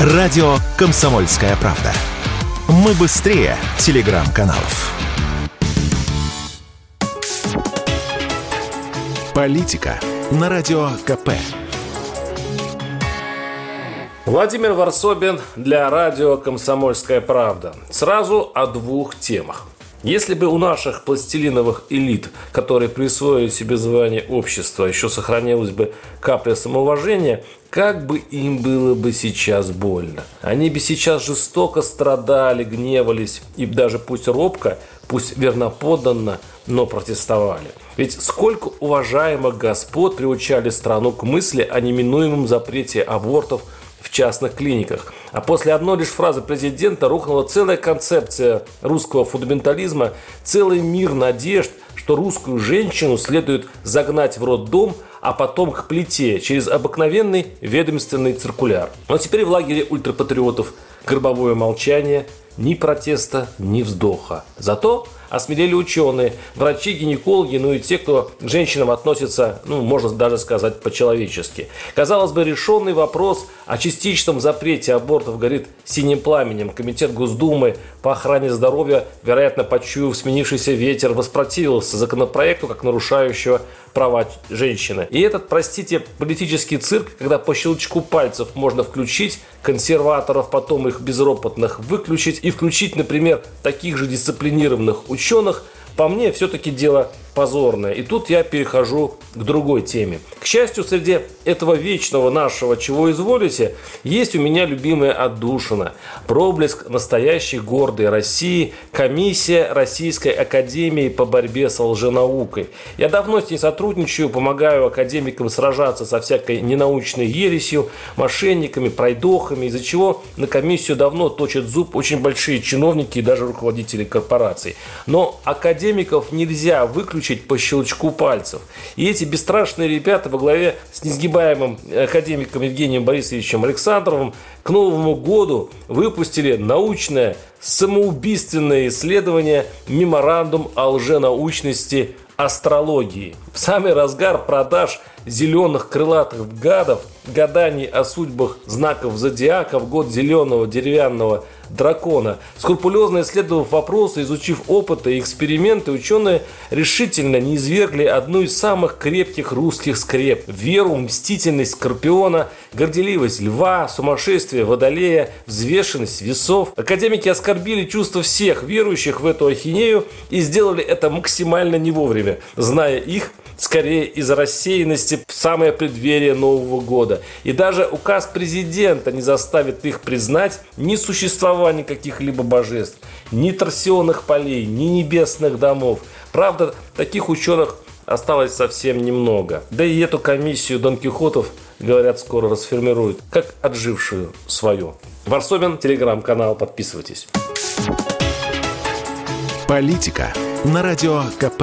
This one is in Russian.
Радио «Комсомольская правда». Мы быстрее телеграм-каналов. Политика на Радио КП. Владимир Варсобин для радио «Комсомольская правда». Сразу о двух темах. Если бы у наших пластилиновых элит, которые присвоили себе звание общества, еще сохранилась бы капля самоуважения, как бы им было бы сейчас больно. Они бы сейчас жестоко страдали, гневались и даже пусть робко, пусть верноподданно, но протестовали. Ведь сколько уважаемых господ приучали страну к мысли о неминуемом запрете абортов – в частных клиниках. А после одной лишь фразы президента рухнула целая концепция русского фундаментализма, целый мир надежд, что русскую женщину следует загнать в роддом, а потом к плите через обыкновенный ведомственный циркуляр. Но теперь в лагере ультрапатриотов гробовое молчание, ни протеста, ни вздоха. Зато осмелели ученые, врачи, гинекологи, ну и те, кто к женщинам относится, ну, можно даже сказать, по-человечески. Казалось бы, решенный вопрос о частичном запрете абортов горит синим пламенем. Комитет Госдумы по охране здоровья, вероятно, почуяв сменившийся ветер, воспротивился законопроекту как нарушающего права женщины. И этот, простите, политический цирк, когда по щелчку пальцев можно включить консерваторов, потом их безропотных выключить и включить, например, таких же дисциплинированных ученых, по мне, все-таки дело позорное. И тут я перехожу к другой теме. К счастью, среди этого вечного нашего «Чего изволите» есть у меня любимая отдушина. Проблеск настоящей гордой России, комиссия Российской Академии по борьбе с лженаукой. Я давно с ней сотрудничаю, помогаю академикам сражаться со всякой ненаучной ересью, мошенниками, пройдохами, из-за чего на комиссию давно точат зуб очень большие чиновники и даже руководители корпораций. Но академиков нельзя выключить выключить по щелчку пальцев. И эти бесстрашные ребята во главе с несгибаемым академиком Евгением Борисовичем Александровым к Новому году выпустили научное самоубийственное исследование «Меморандум о лженаучности астрологии». В самый разгар продаж зеленых крылатых гадов, гаданий о судьбах знаков зодиака в год зеленого деревянного дракона. Скрупулезно исследовав вопросы, изучив опыты и эксперименты, ученые решительно не извергли одну из самых крепких русских скреп – веру, мстительность скорпиона, горделивость льва, сумасшествие водолея, взвешенность весов. Академики оскорбили чувства всех верующих в эту ахинею и сделали это максимально не вовремя, зная их скорее из рассеянности в самое преддверие Нового года. И даже указ президента не заставит их признать ни существование каких-либо божеств, ни торсионных полей, ни небесных домов. Правда, таких ученых осталось совсем немного. Да и эту комиссию Дон Кихотов, говорят, скоро расформируют, как отжившую свою. Варсобин, телеграм-канал, подписывайтесь. Политика на радио КП.